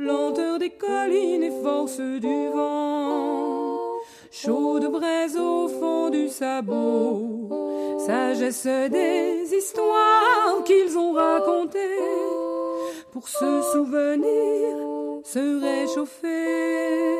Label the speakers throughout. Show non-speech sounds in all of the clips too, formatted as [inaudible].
Speaker 1: lenteur des collines et force du vent, chaude braise au fond du sabot, sagesse des histoires qu'ils ont racontées. Pour se souvenir, se réchauffer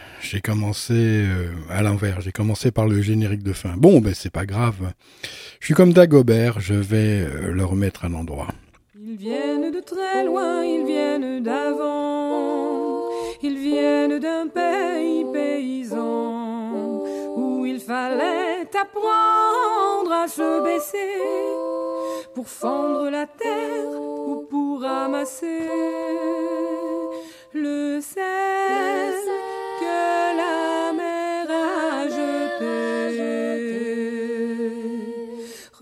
Speaker 2: j'ai commencé euh, à l'envers, j'ai commencé par le générique de fin. Bon, ben c'est pas grave. Je suis comme Dagobert, je vais euh, le remettre à l'endroit.
Speaker 1: Ils viennent de très loin, ils viennent d'avant, ils viennent d'un pays paysan où il fallait apprendre à se baisser pour fendre la terre ou pour ramasser le sel que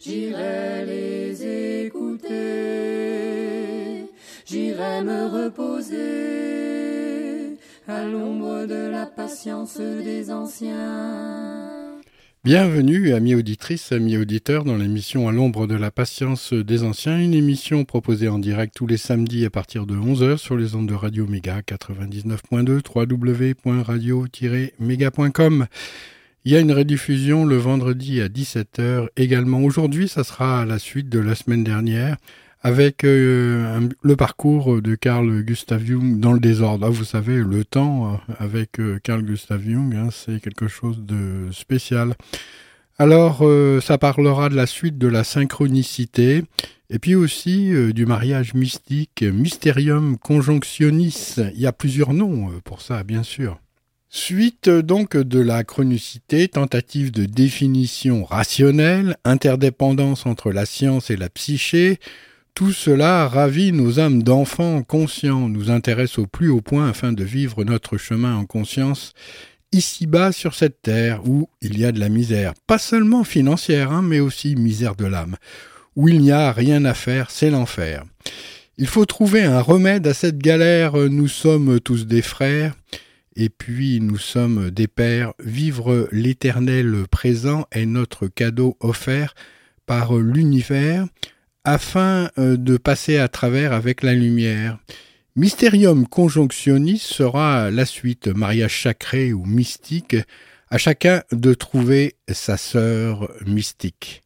Speaker 1: J'irai les écouter, j'irai me reposer à l'ombre de la patience des anciens.
Speaker 2: Bienvenue, amis auditrices, amis auditeurs, dans l'émission À l'ombre de la patience des anciens, une émission proposée en direct tous les samedis à partir de 11h sur les ondes de Radio Méga 99.2 www.radio-méga.com. Il y a une rediffusion le vendredi à 17h également. Aujourd'hui, ça sera la suite de la semaine dernière avec euh, le parcours de Carl Gustav Jung dans le désordre. Ah, vous savez, le temps euh, avec euh, Carl Gustav Jung, hein, c'est quelque chose de spécial. Alors, ça parlera de la suite de la synchronicité, et puis aussi du mariage mystique, Mysterium Conjunctionis. Il y a plusieurs noms pour ça, bien sûr. Suite donc de la chronicité, tentative de définition rationnelle, interdépendance entre la science et la psyché, tout cela ravit nos âmes d'enfants conscients, nous intéresse au plus haut point afin de vivre notre chemin en conscience ici-bas sur cette terre où il y a de la misère, pas seulement financière, hein, mais aussi misère de l'âme. Où il n'y a rien à faire, c'est l'enfer. Il faut trouver un remède à cette galère, nous sommes tous des frères, et puis nous sommes des pères. Vivre l'éternel présent est notre cadeau offert par l'univers, afin euh, de passer à travers avec la lumière. Mysterium Conjunctionis sera la suite, mariage sacré ou mystique, à chacun de trouver sa sœur mystique.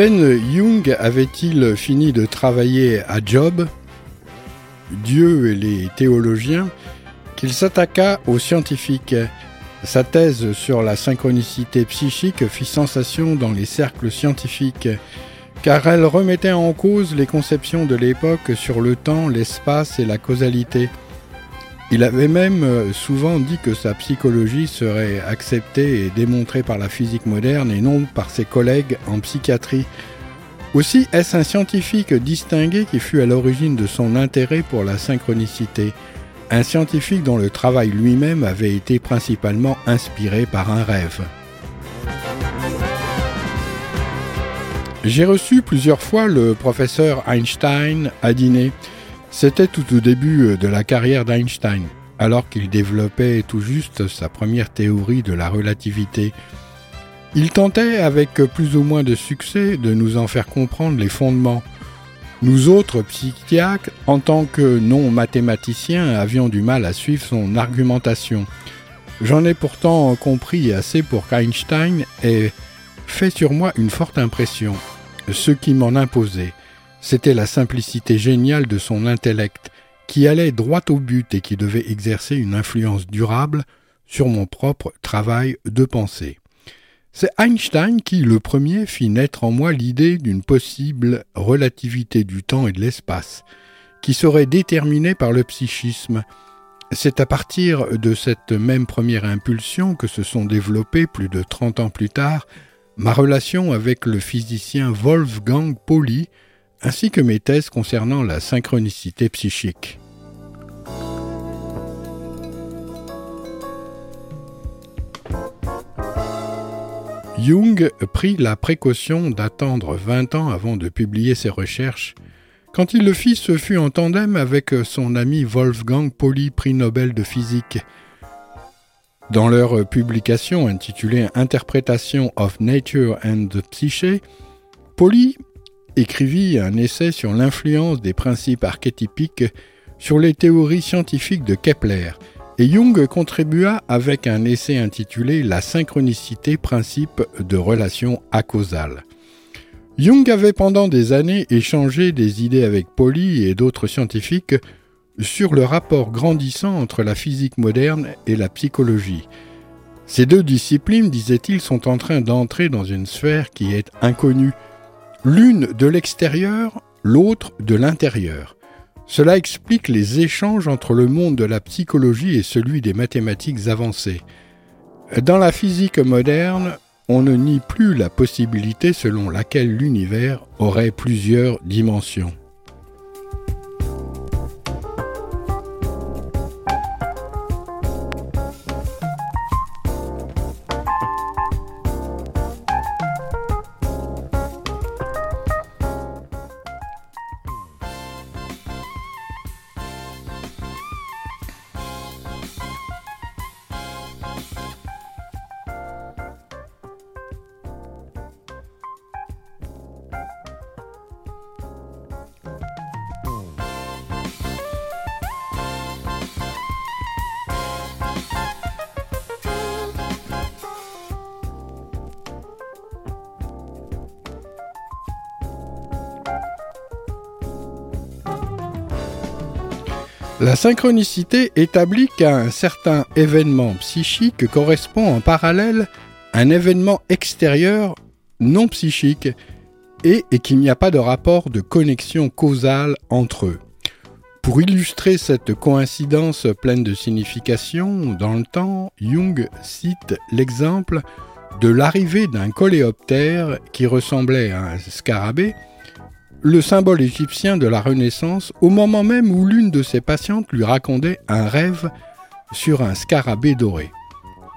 Speaker 2: Peine Jung avait-il fini de travailler à Job, Dieu et les théologiens, qu'il s'attaqua aux scientifiques. Sa thèse sur la synchronicité psychique fit sensation dans les cercles scientifiques, car elle remettait en cause les conceptions de l'époque sur le temps, l'espace et la causalité. Il avait même souvent dit que sa psychologie serait acceptée et démontrée par la physique moderne et non par ses collègues en psychiatrie. Aussi est-ce un scientifique distingué qui fut à l'origine de son intérêt pour la synchronicité? Un scientifique dont le travail lui-même avait été principalement inspiré par un rêve. J'ai reçu plusieurs fois le professeur Einstein à dîner. C'était tout au début de la carrière d'Einstein, alors qu'il développait tout juste sa première théorie de la relativité. Il tentait, avec plus ou moins de succès, de nous en faire comprendre les fondements. Nous autres psychiatres, en tant que non-mathématiciens, avions du mal à suivre son argumentation. J'en ai pourtant compris assez pour qu'Einstein ait fait sur moi une forte impression. Ce qui m'en imposait, c'était la simplicité géniale de son intellect, qui allait droit au but et qui devait exercer une influence durable sur mon propre travail de pensée. C'est Einstein qui, le premier, fit naître en moi l'idée d'une possible relativité du temps et de l'espace, qui serait déterminée par le psychisme. C'est à partir de cette même première impulsion que se sont développées, plus de trente ans plus tard, ma relation avec le physicien Wolfgang Pauli, ainsi que mes thèses concernant la synchronicité psychique. Jung prit la précaution d'attendre 20 ans avant de publier ses recherches. Quand il le fit, ce fut en tandem avec son ami Wolfgang Pauli, prix Nobel de physique. Dans leur publication intitulée Interpretation of Nature and the Psyche, Pauli écrivit un essai sur l'influence des principes archétypiques sur les théories scientifiques de Kepler – et Jung contribua avec un essai intitulé La synchronicité, principe de relation acausale. Jung avait pendant des années échangé des idées avec Pauli et d'autres scientifiques sur le rapport grandissant entre la physique moderne et la psychologie. Ces deux disciplines, disait-il, sont en train d'entrer dans une sphère qui est inconnue, l'une de l'extérieur, l'autre de l'intérieur. Cela explique les échanges entre le monde de la psychologie et celui des mathématiques avancées. Dans la physique moderne, on ne nie plus la possibilité selon laquelle l'univers aurait plusieurs dimensions. La synchronicité établit qu'un certain événement psychique correspond en parallèle un événement extérieur non psychique et, qu'il n'y a pas de rapport de connexion causale entre eux. Pour illustrer cette coïncidence pleine de signification dans le temps, Jung cite l'exemple de l'arrivée d'un coléoptère qui ressemblait à un scarabée le symbole égyptien de la Renaissance au moment même où l'une de ses patientes lui racontait un rêve sur un scarabée doré.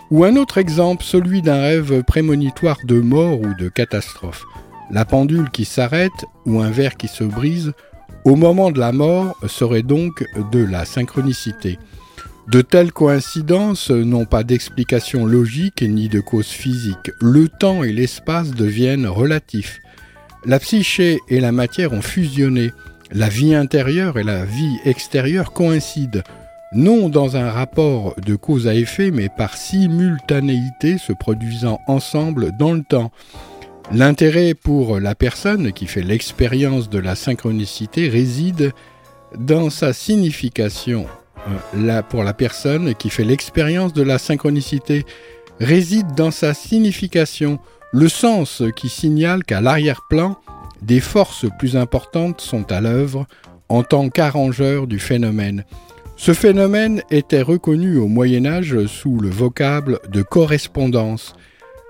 Speaker 2: Ou un autre exemple, celui d'un rêve prémonitoire de mort ou de catastrophe. La pendule qui s'arrête ou un verre qui se brise au moment de la mort serait donc de la synchronicité. De telles coïncidences n'ont pas d'explication logique ni de cause physique. Le temps et l'espace deviennent relatifs. La psyché et la matière ont fusionné. La vie intérieure et la vie extérieure coïncident, non dans un rapport de cause à effet, mais par simultanéité se produisant ensemble dans le temps. L'intérêt pour la personne qui fait l'expérience de la synchronicité réside dans sa signification. Euh, pour la personne qui fait l'expérience de la synchronicité réside dans sa signification, le sens qui signale qu'à l'arrière-plan, des forces plus importantes sont à l'œuvre en tant qu'arrangeurs du phénomène. Ce phénomène était reconnu au Moyen Âge sous le vocable de correspondance.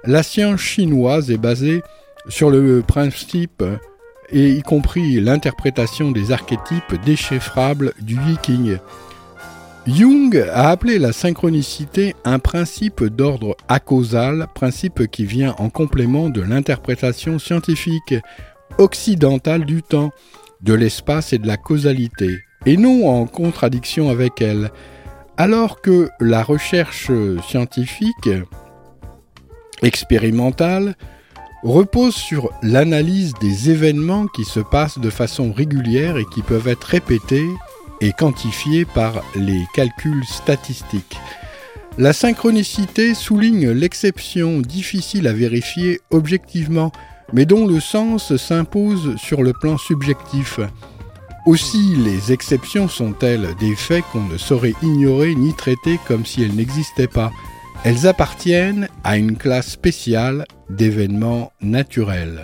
Speaker 2: La science chinoise est basée sur le principe, et y compris l'interprétation des archétypes déchiffrables du viking. Jung a appelé la synchronicité un principe d'ordre acausal, principe qui vient en complément de l'interprétation scientifique occidentale du temps, de l'espace et de la causalité, et non en contradiction avec elle, alors que la recherche scientifique expérimentale repose sur l'analyse des événements qui se passent de façon régulière et qui peuvent être répétés et quantifiés par les calculs statistiques. La synchronicité souligne l'exception difficile à vérifier objectivement, mais dont le sens s'impose sur le plan subjectif. Aussi, les exceptions sont-elles des faits qu'on ne saurait ignorer ni traiter comme si elles n'existaient pas. Elles appartiennent à une classe spéciale d'événements naturels.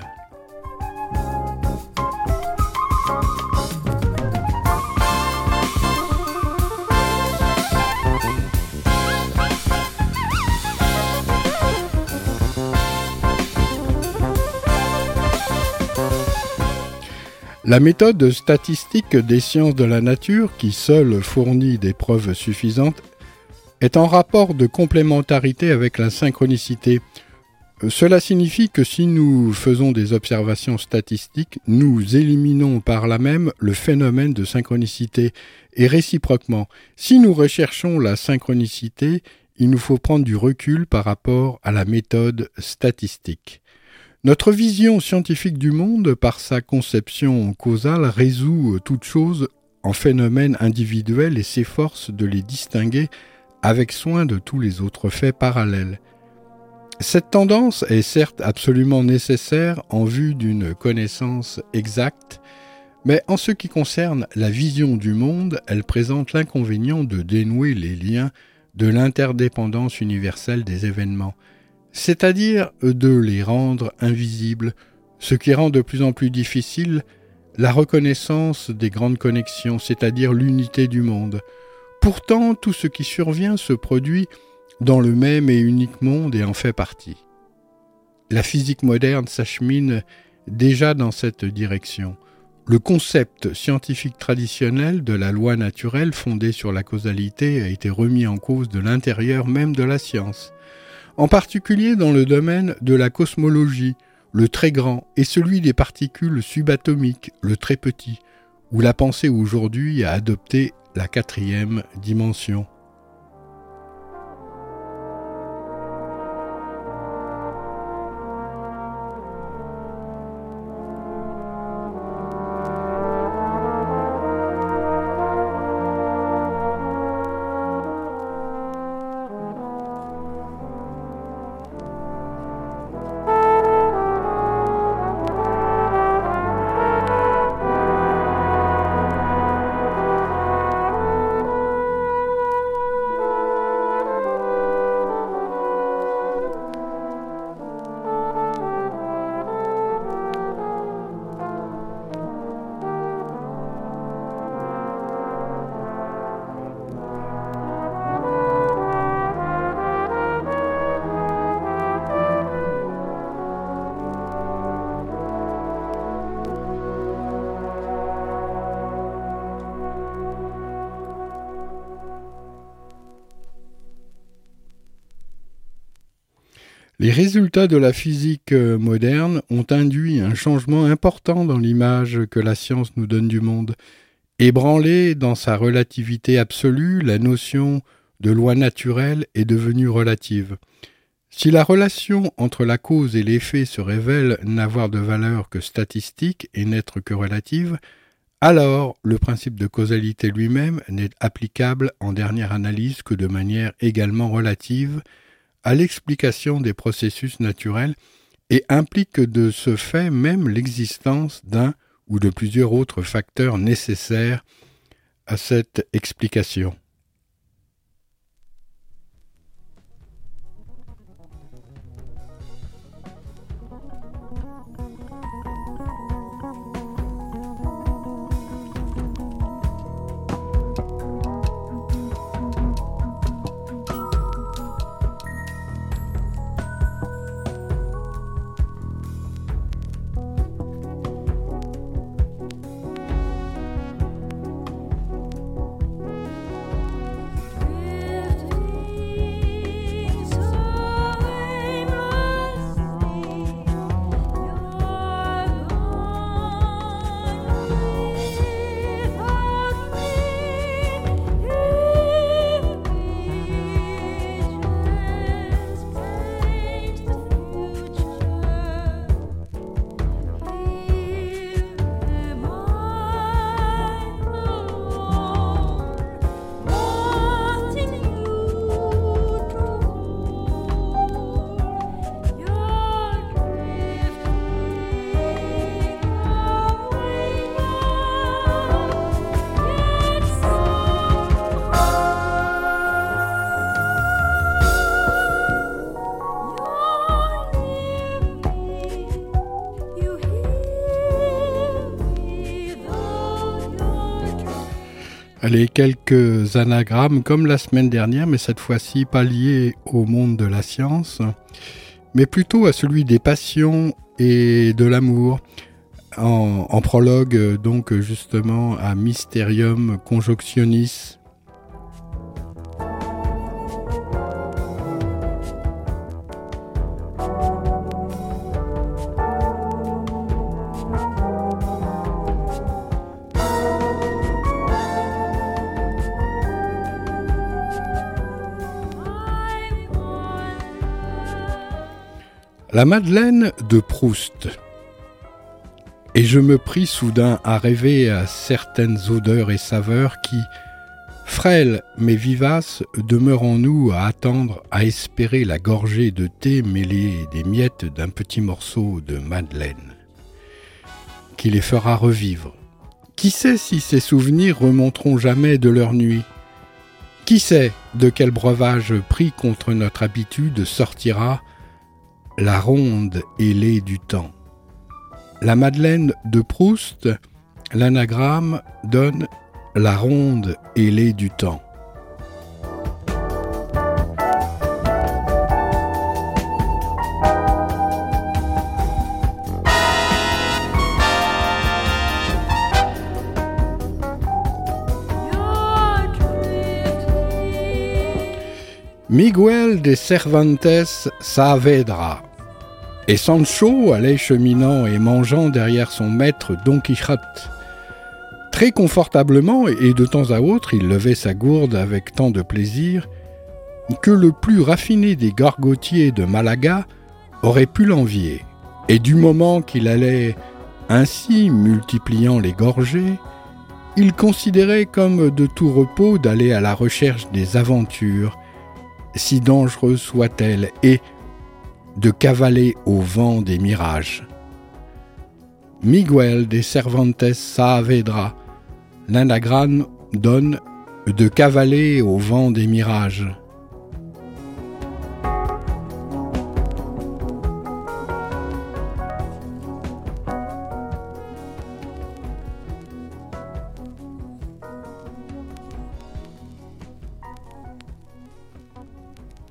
Speaker 2: La méthode statistique des sciences de la nature, qui seule fournit des preuves suffisantes, est en rapport de complémentarité avec la synchronicité. Cela signifie que si nous faisons des observations statistiques, nous éliminons par là même le phénomène de synchronicité, et réciproquement. Si nous recherchons la synchronicité, il nous faut prendre du recul par rapport à la méthode statistique. Notre vision scientifique du monde, par sa conception causale, résout toute chose en phénomènes individuels et s'efforce de les distinguer avec soin de tous les autres faits parallèles. Cette tendance est certes absolument nécessaire en vue d'une connaissance exacte, mais en ce qui concerne la vision du monde, elle présente l'inconvénient de dénouer les liens de l'interdépendance universelle des événements c'est-à-dire de les rendre invisibles, ce qui rend de plus en plus difficile la reconnaissance des grandes connexions, c'est-à-dire l'unité du monde. Pourtant, tout ce qui survient se produit dans le même et unique monde et en fait partie. La physique moderne s'achemine déjà dans cette direction. Le concept scientifique traditionnel de la loi naturelle fondée sur la causalité a été remis en cause de l'intérieur même de la science en particulier dans le domaine de la cosmologie, le très grand, et celui des particules subatomiques, le très petit, où la pensée aujourd'hui a adopté la quatrième dimension. De la physique euh, moderne ont induit un changement important dans l'image que la science nous donne du monde. Ébranlée dans sa relativité absolue, la notion de loi naturelle est devenue relative. Si la relation entre la cause et l'effet se révèle n'avoir de valeur que statistique et n'être que relative, alors le principe de causalité lui-même n'est applicable en dernière analyse que de manière également relative, à l'explication des processus naturels et implique de ce fait même l'existence d'un ou de plusieurs autres facteurs nécessaires à cette explication. Anagrammes comme la semaine dernière, mais cette fois-ci pas liés au monde de la science, mais plutôt à celui des passions et de l'amour. En, prologue, donc justement à Mysterium Conjunctionis La Madeleine de Proust. Et je me pris soudain à rêver à certaines odeurs et saveurs qui, frêles mais vivaces, demeurent en nous à attendre, à espérer la gorgée de thé mêlée des miettes d'un petit morceau de Madeleine, qui les fera revivre. Qui sait si ces souvenirs remonteront jamais de leur nuit? Qui sait de quel breuvage pris contre notre habitude sortira la ronde ailée du temps. La Madeleine de Proust, l'anagramme donne la ronde ailée du temps. Miguel de Cervantes Saavedra et Sancho allait cheminant et mangeant derrière son maître Don Quichotte. Très confortablement et de temps à autre, il levait sa gourde avec tant de plaisir que le plus raffiné des gargotiers de Malaga aurait pu l'envier. Et du moment qu'il allait ainsi multipliant les gorgées, il considérait comme de tout repos d'aller à la recherche des aventures, si dangereuses soient-elles, et de cavaler au vent des mirages. Miguel de Cervantes Saavedra, l'anagramme donne de cavaler au vent des mirages.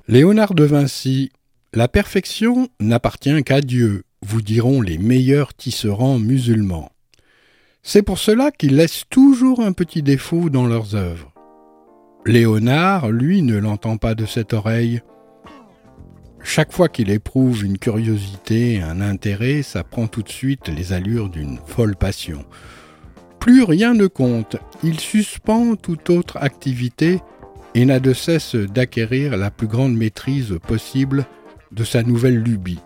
Speaker 2: Léonard de Vinci la perfection n'appartient qu'à Dieu, vous diront les meilleurs tisserands musulmans. C'est pour cela qu'ils laissent toujours un petit défaut dans leurs œuvres. Léonard, lui, ne l'entend pas de cette oreille. Chaque fois qu'il éprouve une curiosité, un intérêt, ça prend tout de suite les allures d'une folle passion. Plus rien ne compte, il suspend toute autre activité et n'a de cesse d'acquérir la plus grande maîtrise possible de sa nouvelle lubie.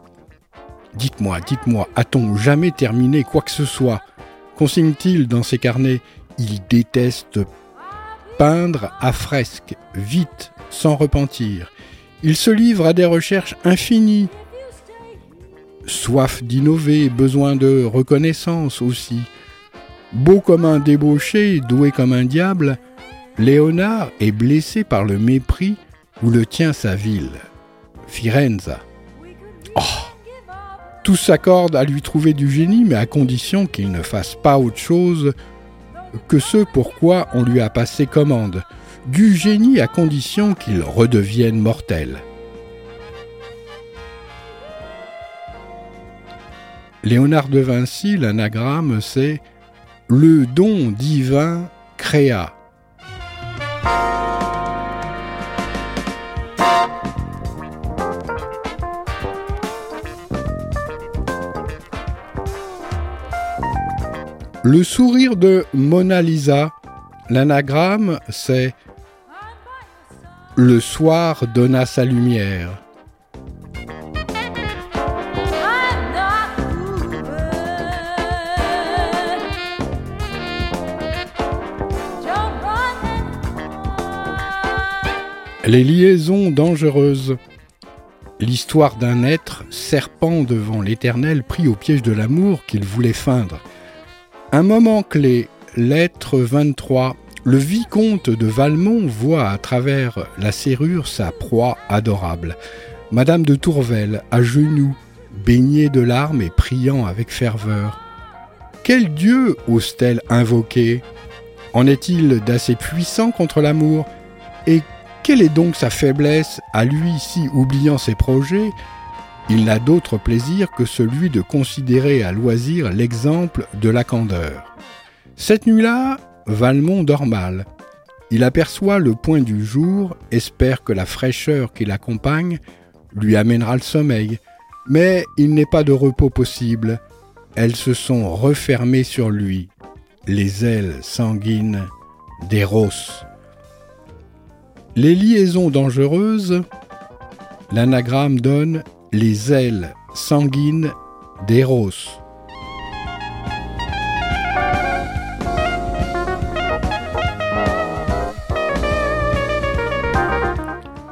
Speaker 2: Dites-moi, dites-moi, a-t-on jamais terminé quoi que ce soit? Consigne-t-il dans ses carnets Il déteste peindre à fresque, vite, sans repentir. Il se livre à des recherches infinies. soif d'innover, besoin de reconnaissance aussi. Beau comme un débauché, doué comme un diable, Léonard est blessé par le mépris où le tient sa ville, Firenze. Oh Tout s'accorde à lui trouver du génie, mais à condition qu'il ne fasse pas autre chose que ce pourquoi on lui a passé commande. Du génie à condition qu'il redevienne mortel. Léonard de Vinci, l'anagramme, c'est Le don divin créa. Le sourire de Mona Lisa, l'anagramme, c'est Le soir donna sa lumière. Les liaisons dangereuses. L'histoire d'un être serpent devant l'Éternel pris au piège de l'amour qu'il voulait feindre. Un moment clé, lettre 23. Le vicomte de Valmont voit à travers la serrure sa proie adorable. Madame de Tourvel, à genoux, baignée de larmes et priant avec ferveur. Quel Dieu ose-t-elle invoquer? En est-il d'assez puissant contre l'amour? Et quelle est donc sa faiblesse à lui si, oubliant ses projets, il n'a d'autre plaisir que celui de considérer à loisir l'exemple de la candeur. Cette nuit-là, Valmont dort mal. Il aperçoit le point du jour, espère que la fraîcheur qui l'accompagne lui amènera le sommeil, mais il n'est pas de repos possible. Elles se sont refermées sur lui, les ailes sanguines des rosses. Les liaisons dangereuses, l'anagramme donne les ailes sanguines d'Eros.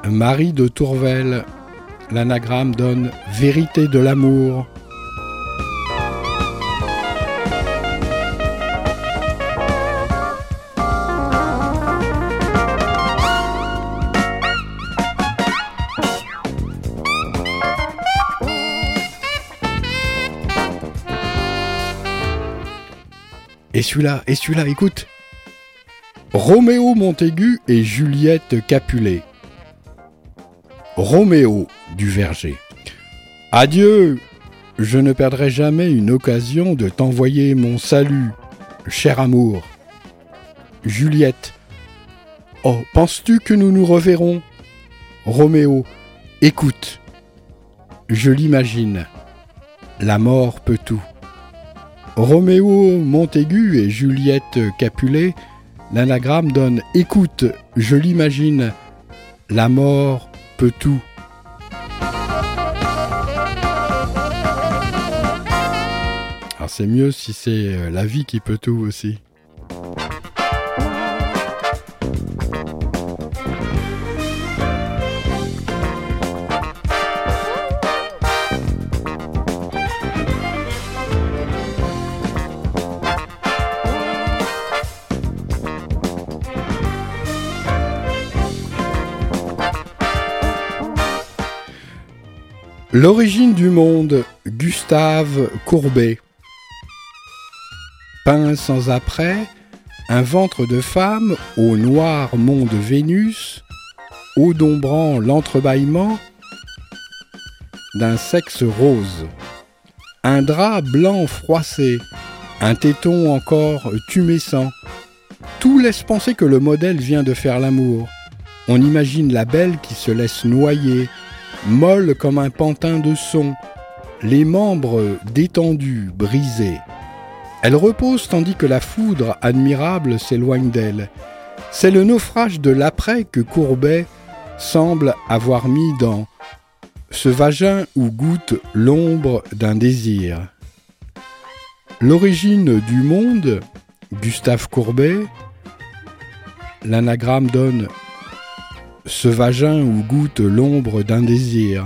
Speaker 2: Marie de Tourvel, l'anagramme donne vérité de l'amour. Et celui-là, et celui-là, écoute. Roméo Montaigu et Juliette Capulet. Roméo du Verger. Adieu, je ne perdrai jamais une occasion de t'envoyer mon salut, cher amour. Juliette. Oh, penses-tu que nous nous reverrons? Roméo. Écoute. Je l'imagine. La mort peut tout. Roméo Montaigu et Juliette Capulet, l'anagramme donne Écoute, je l'imagine, la mort peut tout. Alors c'est mieux si c'est euh, la vie qui peut tout aussi. L'origine du monde, Gustave Courbet. Peint sans après, un ventre de femme au noir mont de Vénus, au dombrant l'entrebâillement d'un sexe rose. Un drap blanc froissé, un téton encore tumescent. Tout laisse penser que le modèle vient de faire l'amour. On imagine la belle qui se laisse noyer, molle comme un pantin de son, les membres détendus, brisés. Elle repose tandis que la foudre admirable s'éloigne d'elle. C'est le naufrage de l'après que Courbet semble avoir mis dans ce vagin où goûte l'ombre d'un désir. L'origine du monde, Gustave Courbet, l'anagramme donne ce vagin où goûte l'ombre d'un désir.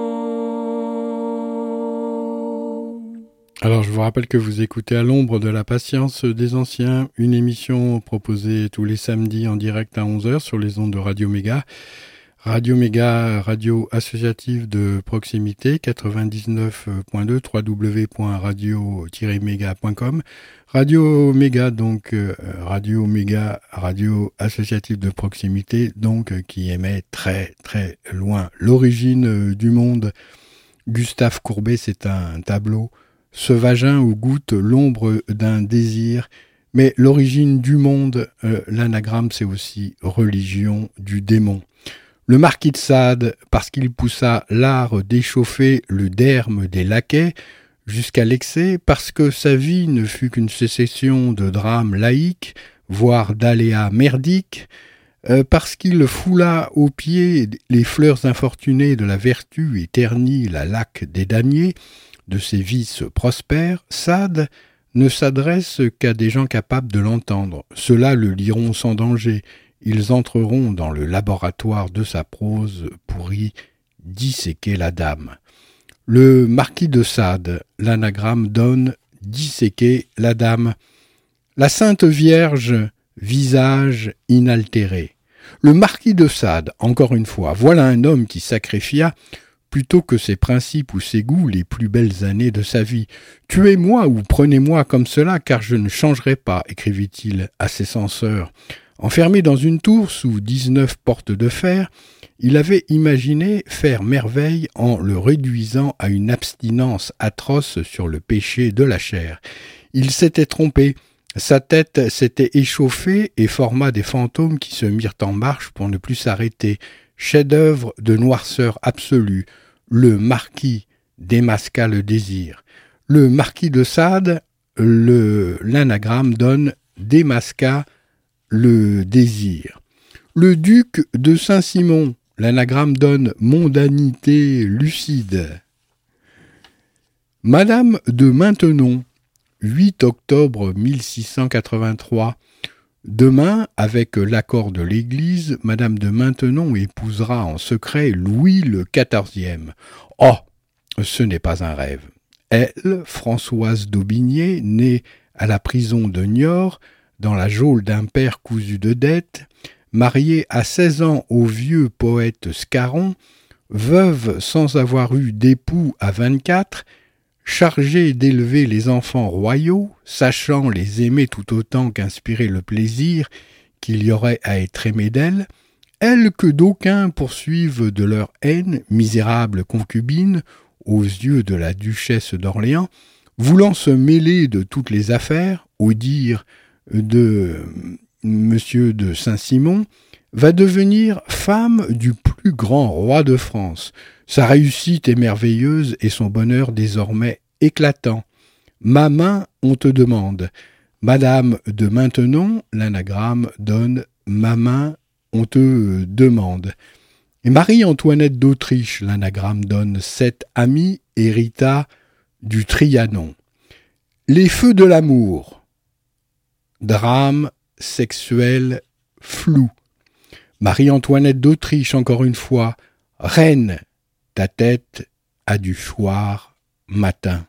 Speaker 2: Alors je vous rappelle que vous écoutez à l'ombre de la patience des anciens, une émission proposée tous les samedis en direct à 11h sur les ondes de Radio Méga. Radio Méga, radio associative de proximité, 99.2, www.radio-méga.com. Radio Méga, donc euh, Radio Méga, radio associative de proximité, donc euh, qui émet très très loin. L'origine euh, du monde, Gustave Courbet, c'est un tableau. Ce vagin où goûte l'ombre d'un désir. Mais l'origine du monde, l'anagramme, c'est aussi religion du démon. Le marquis de Sade, parce qu'il poussa l'art d'échauffer le derme des laquais jusqu'à l'excès, parce que sa vie ne fut qu'une sécession de drames laïques, voire d'aléas merdiques, euh, parce qu'il foula aux pieds les fleurs infortunées de la vertu et ternit la laque des damiers, de ses vices prospères, Sade ne s'adresse qu'à des gens capables de l'entendre. Ceux-là le liront sans danger, ils entreront dans le laboratoire de sa prose pour y disséquer la dame. Le marquis de Sade, l'anagramme donne disséquer la dame. La Sainte Vierge, visage inaltéré. Le marquis de Sade, encore une fois, voilà un homme qui sacrifia, plutôt que ses principes ou ses goûts, les plus belles années de sa vie. Tuez-moi ou prenez-moi comme cela, car je ne changerai pas, écrivit-il à ses censeurs. Enfermé dans une tour sous dix-neuf portes de fer, il avait imaginé faire merveille en le réduisant à une abstinence atroce sur le péché de la chair. Il s'était trompé, sa tête s'était échauffée et forma des fantômes qui se mirent en marche pour ne plus s'arrêter. Chef-d'œuvre de noirceur absolue, le marquis démasqua le désir. Le marquis de Sade, l'anagramme donne démasqua le désir. Le duc de Saint-Simon, l'anagramme donne mondanité lucide. Madame de Maintenon, 8 octobre 1683. Demain, avec l'accord de l'Église, Madame de Maintenon épousera en secret Louis le quatorzième. Oh, ce n'est pas un rêve. Elle, Françoise d'Aubigné, née à la prison de Niort, dans la geôle d'un père cousu de dettes, mariée à seize ans au vieux poète Scarron, veuve sans avoir eu d'époux à vingt-quatre, chargée d'élever les enfants royaux, sachant les aimer tout autant qu'inspirer le plaisir qu'il y aurait à être aimé d'elle, elle que d'aucuns poursuivent de leur haine, misérable concubine, aux yeux de la duchesse d'Orléans, voulant se mêler de toutes les affaires, au dire de Monsieur de Saint-Simon va devenir femme du plus grand roi de France. Sa réussite est merveilleuse et son bonheur désormais éclatant. Ma main, on te demande. Madame de Maintenon, l'anagramme donne Ma main, on te demande. Et Marie-Antoinette d'Autriche, l'anagramme donne Cette amie hérita du Trianon. Les feux de l'amour, drame sexuel flou. Marie-Antoinette d'Autriche, encore une fois, reine, ta tête a du soir matin.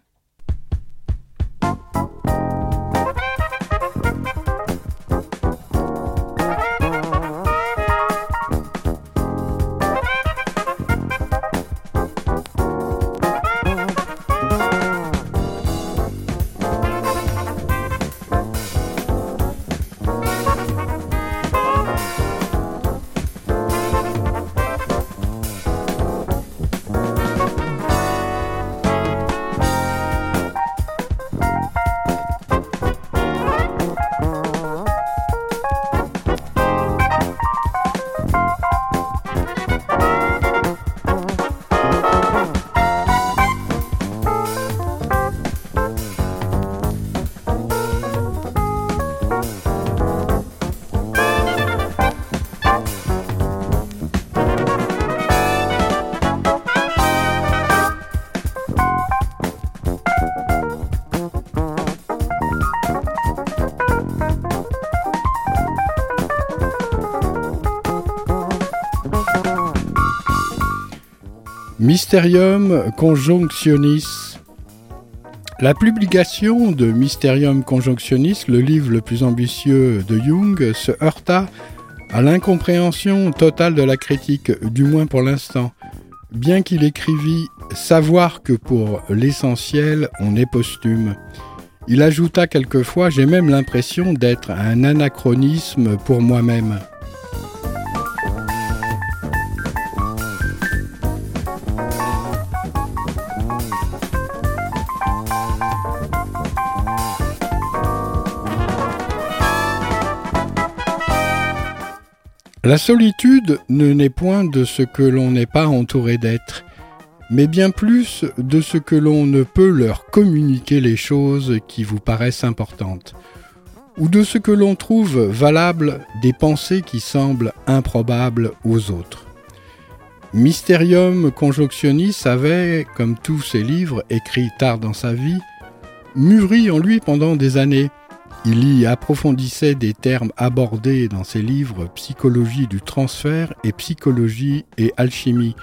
Speaker 2: Mysterium Conjunctionis. La publication de Mysterium Conjunctionis, le livre le plus ambitieux de Jung, se heurta à l'incompréhension totale de la critique, du moins pour l'instant. Bien qu'il écrivit Savoir que pour l'essentiel, on est posthume. Il ajouta quelquefois J'ai même l'impression d'être un anachronisme pour moi-même. La solitude ne naît point de ce que l'on n'est pas entouré d'êtres, mais bien plus de ce que l'on ne peut leur communiquer les choses qui vous paraissent importantes, ou de ce que l'on trouve valable des pensées qui semblent improbables aux autres. Mysterium Conjunctionis avait, comme tous ses livres écrits tard dans sa vie, mûri en lui pendant des années, il y approfondissait des termes abordés dans ses livres Psychologie du transfert et Psychologie et alchimie.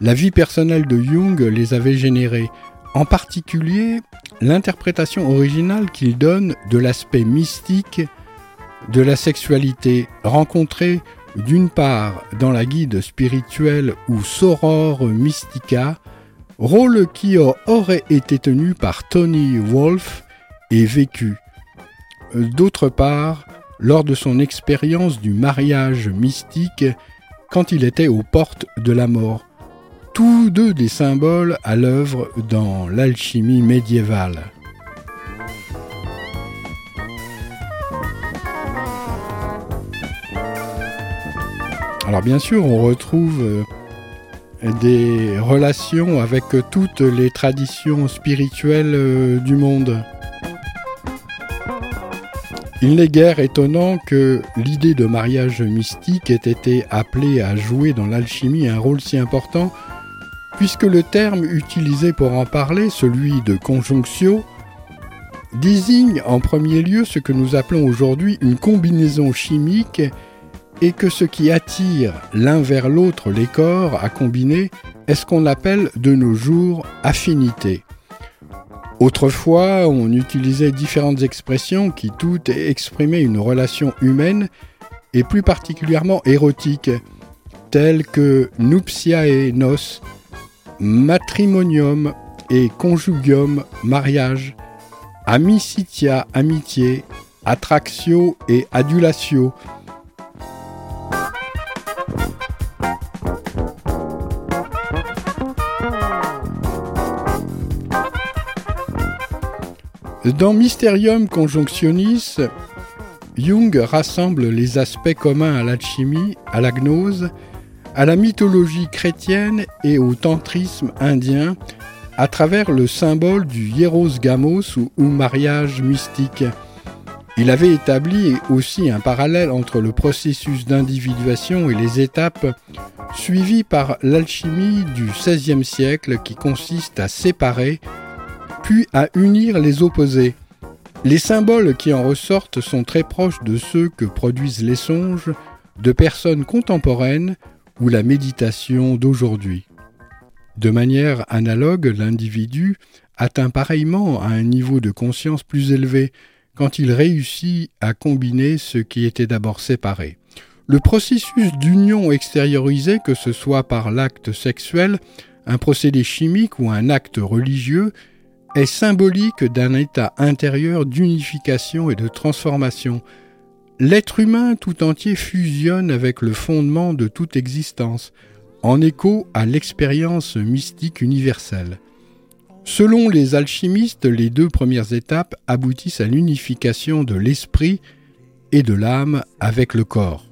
Speaker 2: La vie personnelle de Jung les avait générés, en particulier l'interprétation originale qu'il donne de l'aspect mystique de la sexualité, rencontrée d'une part dans la guide spirituelle ou Soror Mystica, rôle qui aurait été tenu par Tony Wolfe et vécu d'autre part, lors de son expérience du mariage mystique quand il était aux portes de la mort. Tous deux des symboles à l'œuvre dans l'alchimie médiévale. Alors bien sûr, on retrouve euh, des relations avec toutes les traditions spirituelles euh, du monde. Il n'est guère étonnant que l'idée de mariage mystique ait été appelée à jouer dans l'alchimie un rôle si important, puisque le terme utilisé pour en parler, celui de conjonctio, désigne en premier lieu ce que nous appelons aujourd'hui une combinaison chimique et que ce qui attire l'un vers l'autre les corps à combiner est ce qu'on appelle de nos jours affinité. Autrefois, on utilisait différentes expressions qui toutes exprimaient une relation humaine et plus particulièrement érotique, telles que nuptiae nos, matrimonium et conjugium, mariage, amicitia, amitié, attractio et adulatio, Dans Mysterium Conjunctionis, Jung rassemble les aspects communs à l'alchimie, à la gnose, à la mythologie chrétienne et au tantrisme indien à travers le symbole du hieros gamos ou, ou mariage mystique. Il avait établi aussi un parallèle entre le processus d'individuation et les étapes suivies par l'alchimie du XVIe siècle qui consiste à séparer puis à unir les opposés. Les symboles qui en ressortent sont très proches de ceux que produisent les songes de personnes contemporaines ou la méditation d'aujourd'hui. De manière analogue, l'individu atteint pareillement à un niveau de conscience plus élevé quand il réussit à combiner ce qui était d'abord séparé. Le processus d'union extériorisé, que ce soit par l'acte sexuel, un procédé chimique ou un acte religieux, est symbolique d'un état intérieur d'unification et de transformation. L'être humain tout entier fusionne avec le fondement de toute existence, en écho à l'expérience mystique universelle. Selon les alchimistes, les deux premières étapes aboutissent à l'unification de l'esprit et de l'âme avec le corps.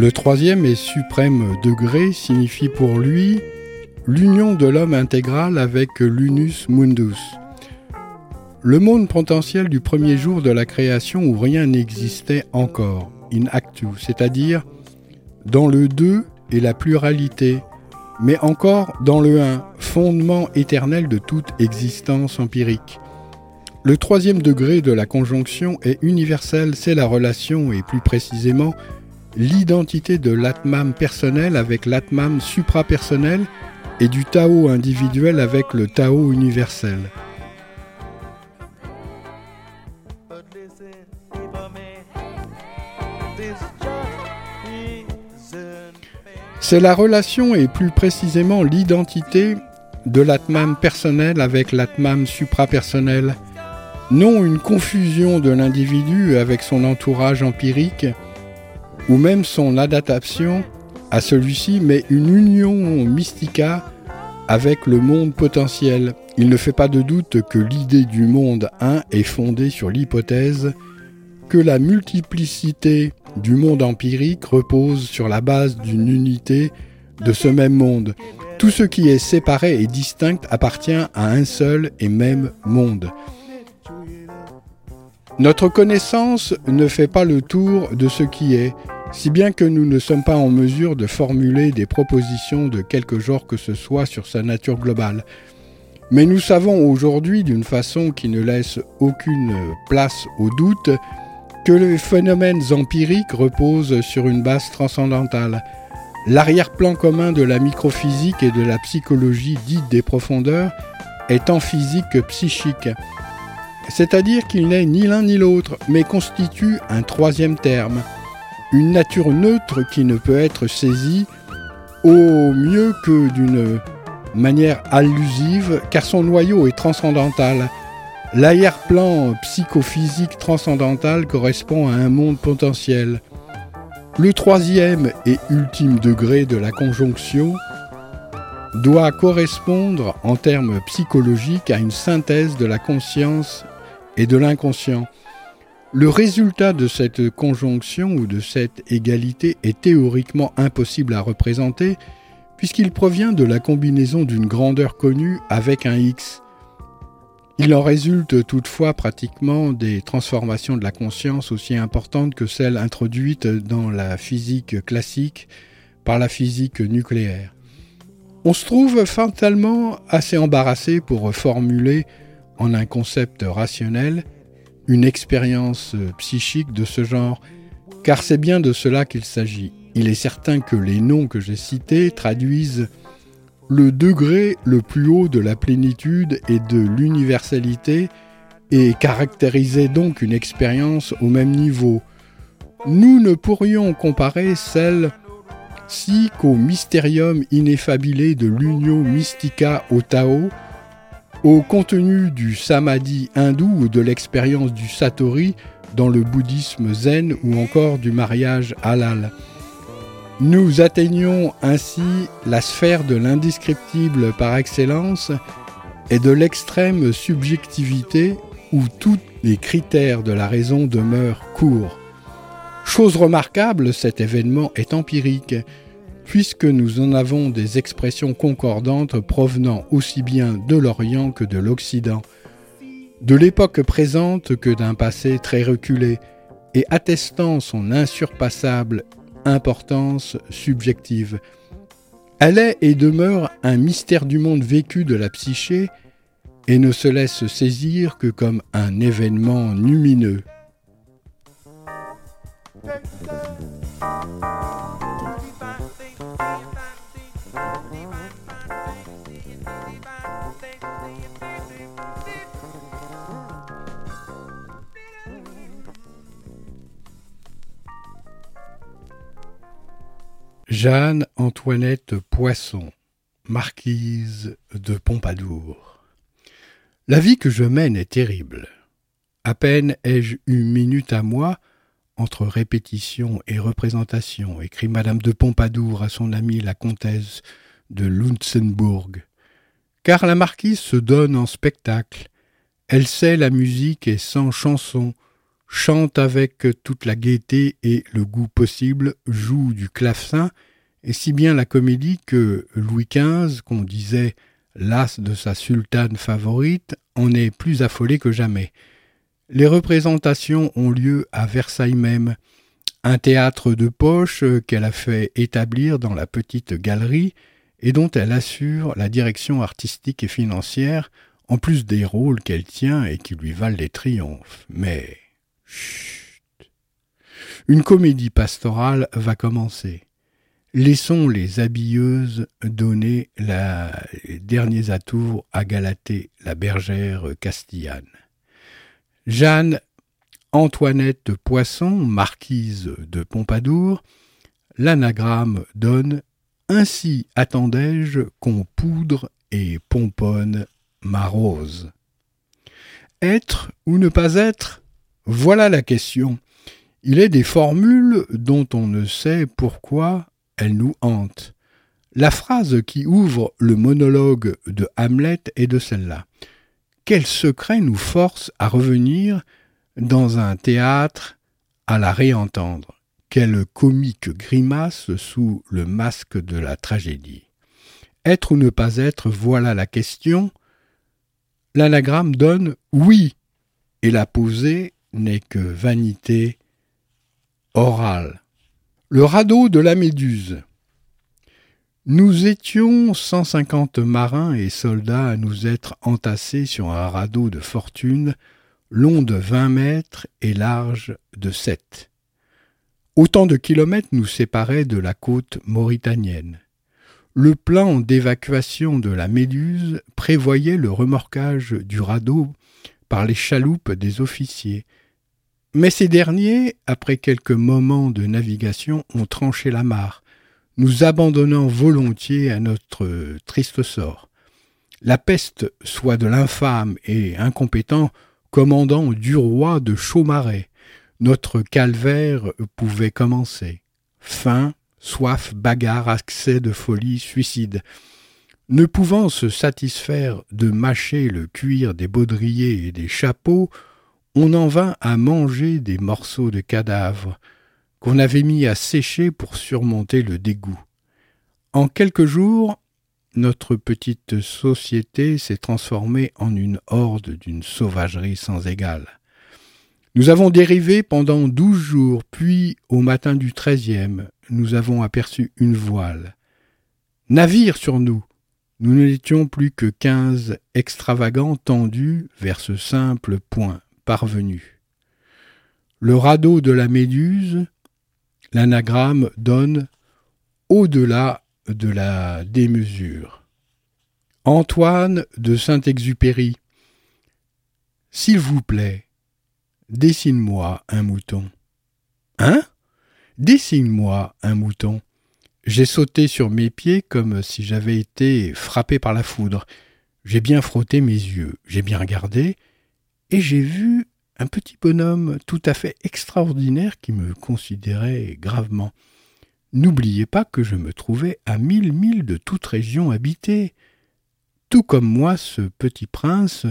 Speaker 2: Le troisième et suprême degré signifie pour lui l'union de l'homme intégral avec l'unus mundus. Le monde potentiel du premier jour de la création où rien n'existait encore, in actu, c'est-à-dire dans le deux et la pluralité, mais encore dans le un, fondement éternel de toute existence empirique. Le troisième degré de la conjonction est universel, c'est la relation et plus précisément l'identité de l'atmam personnel avec l'atmam suprapersonnel et du Tao individuel avec le Tao universel. C'est la relation et plus précisément l'identité de l'atmam personnel avec l'atmam suprapersonnel, non une confusion de l'individu avec son entourage empirique, ou même son adaptation à celui-ci, mais une union mystica avec le monde potentiel. Il ne fait pas de doute que l'idée du monde 1 est fondée sur l'hypothèse que la multiplicité du monde empirique repose sur la base d'une unité de ce même monde. Tout ce qui est séparé et distinct appartient à un seul et même monde. Notre connaissance ne fait pas le tour de ce qui est, si bien que nous ne sommes pas en mesure de formuler des propositions de quelque genre que ce soit sur sa nature globale. Mais nous savons aujourd'hui, d'une façon qui ne laisse aucune place au doute, que les phénomènes empiriques reposent sur une base transcendantale. L'arrière-plan commun de la microphysique et de la psychologie dite des profondeurs est en physique psychique. C'est-à-dire qu'il n'est ni l'un ni l'autre, mais constitue un troisième terme une nature neutre qui ne peut être saisie au mieux que d'une manière allusive, car son noyau est transcendantal. L'arrière-plan psychophysique transcendantal correspond à un monde potentiel. Le troisième et ultime degré de la conjonction doit correspondre en termes psychologiques à une synthèse de la conscience et de l'inconscient. Le résultat de cette conjonction ou de cette égalité est théoriquement impossible à représenter puisqu'il provient de la combinaison d'une grandeur connue avec un x. Il en résulte toutefois pratiquement des transformations de la conscience aussi importantes que celles introduites dans la physique classique par la physique nucléaire. On se trouve fatalement assez embarrassé pour formuler en un concept rationnel une expérience euh, psychique de ce genre, car c'est bien de cela qu'il s'agit. Il est certain que les noms que j'ai cités traduisent le degré le plus haut de la plénitude et de l'universalité et caractérisaient donc une expérience au même niveau. Nous ne pourrions comparer celle-ci qu'au mystérium ineffabilé de l'Unio Mystica au Tao, au contenu du samadhi hindou ou de l'expérience du satori dans le bouddhisme zen ou encore du mariage halal. Nous atteignons ainsi la sphère de l'indescriptible par excellence et de l'extrême subjectivité où tous les critères de la raison demeurent courts. Chose remarquable, cet événement est empirique puisque nous en avons des expressions concordantes provenant aussi bien de l'Orient que de l'Occident, de l'époque présente que d'un passé très reculé, et attestant son insurpassable importance subjective. Elle est et demeure un mystère du monde vécu de la psyché et ne se laisse saisir que comme un événement lumineux. Jeanne Antoinette Poisson, marquise de Pompadour. La vie que je mène est terrible. À peine ai-je une minute à moi entre répétition et représentation, écrit Madame de Pompadour à son amie la comtesse de Luxembourg. Car la marquise se donne en spectacle. Elle sait la musique et sans chanson, chante avec toute la gaieté et le goût possible, joue du clavecin, et si bien la comédie que Louis XV, qu'on disait l'as de sa sultane favorite, en est plus affolé que jamais. Les représentations ont lieu à Versailles même, un théâtre de poche qu'elle a fait établir dans la petite galerie et dont elle assure la direction artistique et financière, en plus des rôles qu'elle tient et qui lui valent les triomphes. Mais chut. Une comédie pastorale va commencer. Laissons les habilleuses donner les derniers atours à Galatée, la bergère castillane. Jeanne Antoinette Poisson, marquise de Pompadour, l'anagramme donne Ainsi attendais-je qu'on poudre et pomponne ma rose. Être ou ne pas être? Voilà la question. Il est des formules dont on ne sait pourquoi elle nous hante. La phrase qui ouvre le monologue de Hamlet est de celle-là. Quel secret nous force à revenir dans un théâtre à la réentendre? Quelle comique grimace sous le masque de la tragédie? Être ou ne pas être, voilà la question. L'anagramme donne oui, et la posée n'est que vanité orale. Le radeau de la Méduse. Nous étions cent cinquante marins et soldats à nous être entassés sur un radeau de fortune, long de vingt mètres et large de sept. Autant de kilomètres nous séparaient de la côte mauritanienne. Le plan d'évacuation de la Méduse prévoyait le remorquage du radeau par les chaloupes des officiers, mais ces derniers, après quelques moments de navigation, ont tranché la mare, nous abandonnant volontiers à notre triste sort. La peste soit de l'infâme et incompétent commandant du roi de Chaumaret. Notre calvaire pouvait commencer. Faim, soif, bagarre, accès de folie, suicide. Ne pouvant se satisfaire de mâcher le cuir des baudriers et des chapeaux, on en vint à manger des morceaux de cadavres qu'on avait mis à sécher pour surmonter le dégoût. En quelques jours, notre petite société s'est transformée en une horde d'une sauvagerie sans égale. Nous avons dérivé pendant douze jours, puis, au matin du treizième, nous avons aperçu une voile. Navire sur nous. Nous n'étions plus que quinze extravagants tendus vers ce simple point Le radeau de la Méduse, l'anagramme donne au-delà de la démesure. Antoine de Saint-Exupéry. S'il vous plaît, dessine-moi un mouton. Hein? Dessine-moi un mouton. J'ai sauté sur mes pieds comme si j'avais été frappé par la foudre. J'ai bien frotté mes yeux, j'ai bien regardé, et j'ai vu un petit bonhomme tout à fait extraordinaire qui me considérait gravement. N'oubliez pas que je me trouvais à mille milles de toute région habitée. Tout comme moi, ce petit prince,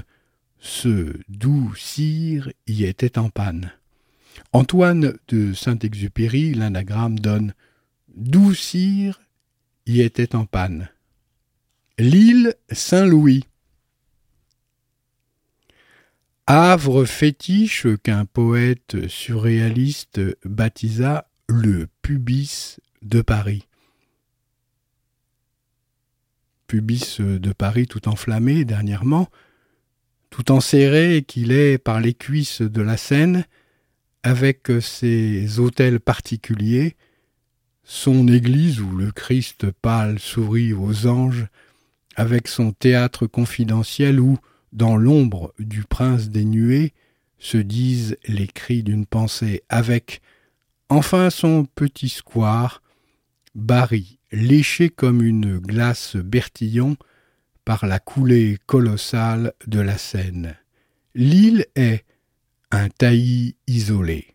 Speaker 2: ce doux sire, y était en panne. Antoine de Saint-Exupéry, l'anagramme donne Doux sire y était en panne. L'île Saint-Louis. Havre fétiche qu'un poète surréaliste baptisa le pubis de Paris. Pubis de Paris tout enflammé dernièrement, tout enserré qu'il est par les cuisses de la Seine, avec ses hôtels particuliers, son église où le Christ pâle sourit aux anges, avec son théâtre confidentiel où, dans l'ombre du prince des nuées, se disent les cris d'une pensée, avec Enfin son petit square, Barry, léché comme une glace Bertillon par la coulée colossale de la Seine. L'île est un taillis isolé.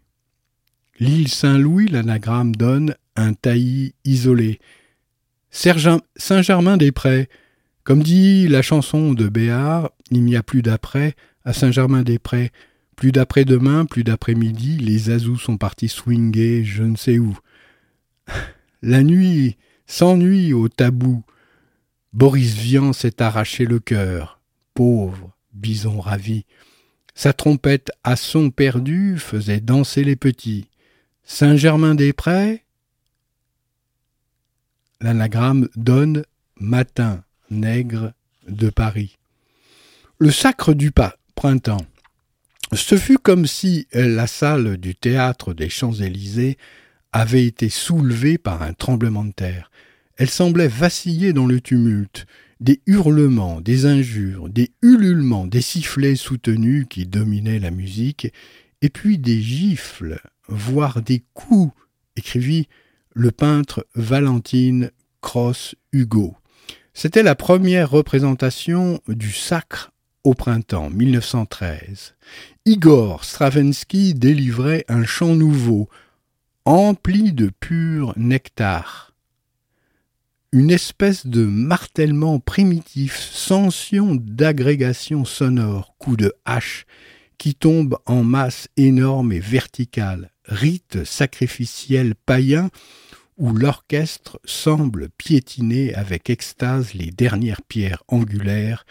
Speaker 2: L'île Saint-Louis, l'anagramme donne un taillis isolé. Saint-Germain-des-Prés, comme dit la chanson de Béard, il n'y a plus d'après à Saint-Germain-des-Prés. Plus d'après-demain, plus d'après-midi, les azous sont partis swinguer je ne sais où. [laughs] La nuit s'ennuie au tabou. Boris Vian s'est arraché le cœur. Pauvre bison ravi. Sa trompette à son perdu faisait danser les petits. Saint-Germain-des-Prés L'anagramme donne matin nègre de Paris. Le sacre du printemps. Ce fut comme si la salle du théâtre des Champs-Élysées avait été soulevée par un tremblement de terre. Elle semblait vaciller dans le tumulte. Des hurlements, des injures, des ululements, des sifflets soutenus qui dominaient la musique, et puis des gifles, voire des coups, écrivit le peintre Valentine Cross Hugo. C'était la première représentation du sacre au printemps 1913. Igor Stravinsky délivrait un chant nouveau, empli de pur nectar. Une espèce de martèlement primitif, sanction d'agrégation sonore, coup de hache, qui tombe en masse énorme et verticale, rite sacrificiel païen où l'orchestre semble piétiner avec extase les dernières pierres angulaires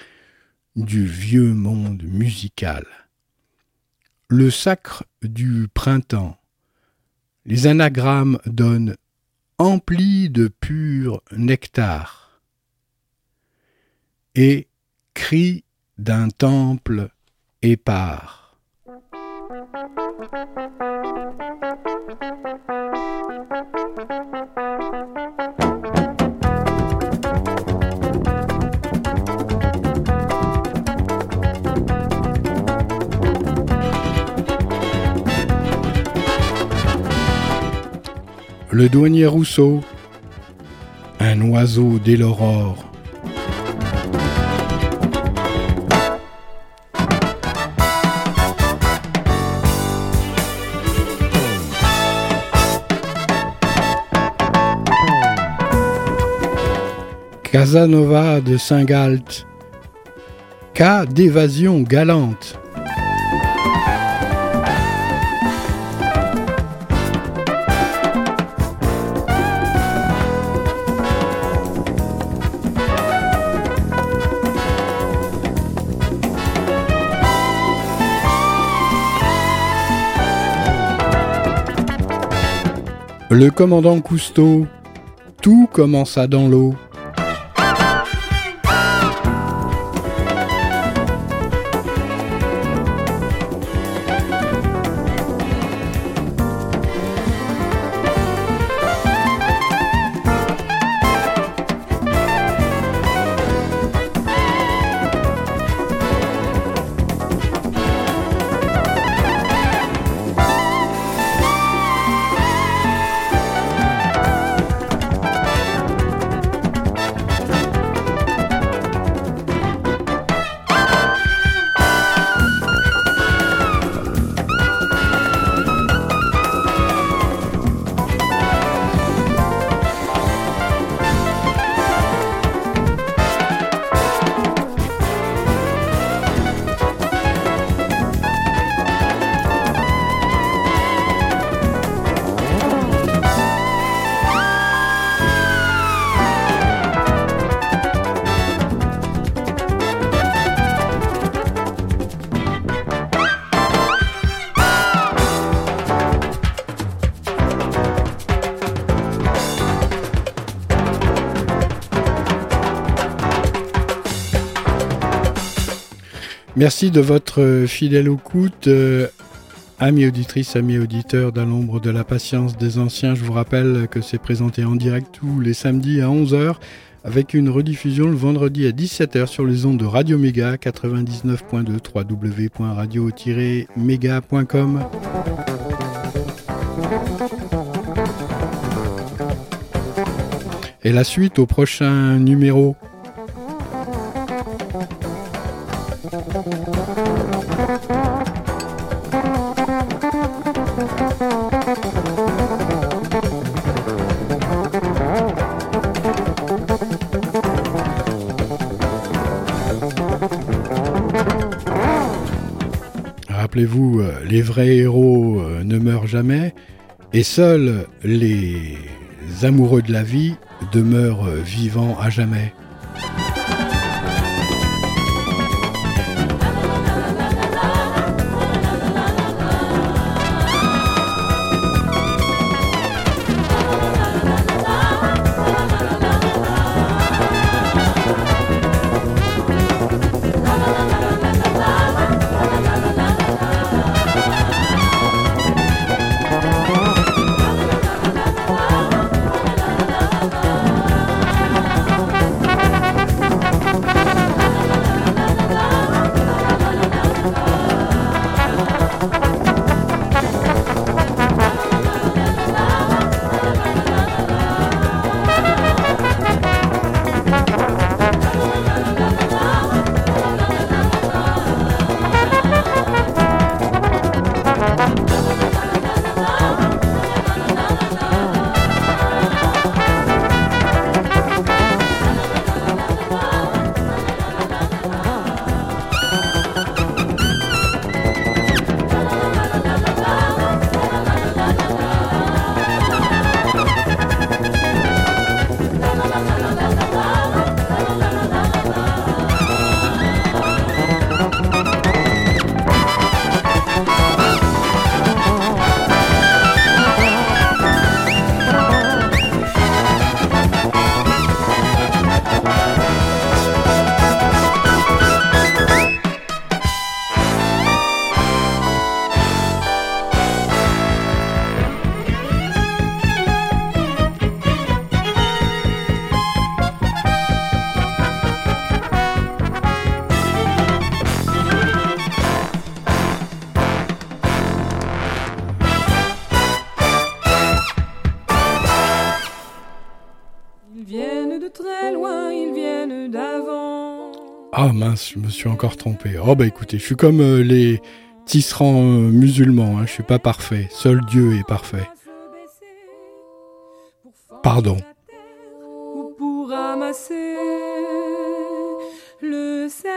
Speaker 2: du vieux monde musical. Le sacre du printemps. Les anagrammes donnent empli de pur nectar et cri d'un temple épars. Le douanier Rousseau, un oiseau dès l'aurore. Casanova de Saint-Galt, cas d'évasion galante. Le commandant Cousteau, tout commença dans l'eau. Merci de votre fidèle écoute. Euh, amis auditrices, amis auditeurs dans l'ombre de la patience des anciens, je vous rappelle que c'est présenté en direct tous les samedis à 11h avec une rediffusion le vendredi à 17h sur les ondes de Radio Méga 99.2 www.radio-méga.com. Et la suite au prochain numéro. Rappelez-vous, les vrais héros ne meurent jamais, et seuls les amoureux de la vie demeurent vivants à jamais. Je me suis encore trompé. Oh bah écoutez, je suis comme euh, les tisserands euh, musulmans, hein, je suis pas parfait. Seul Dieu est parfait. Pardon.
Speaker 1: Pour ramasser le sel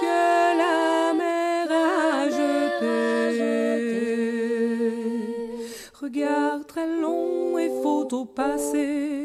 Speaker 1: que la mer a jeté. Regard très long et photo passée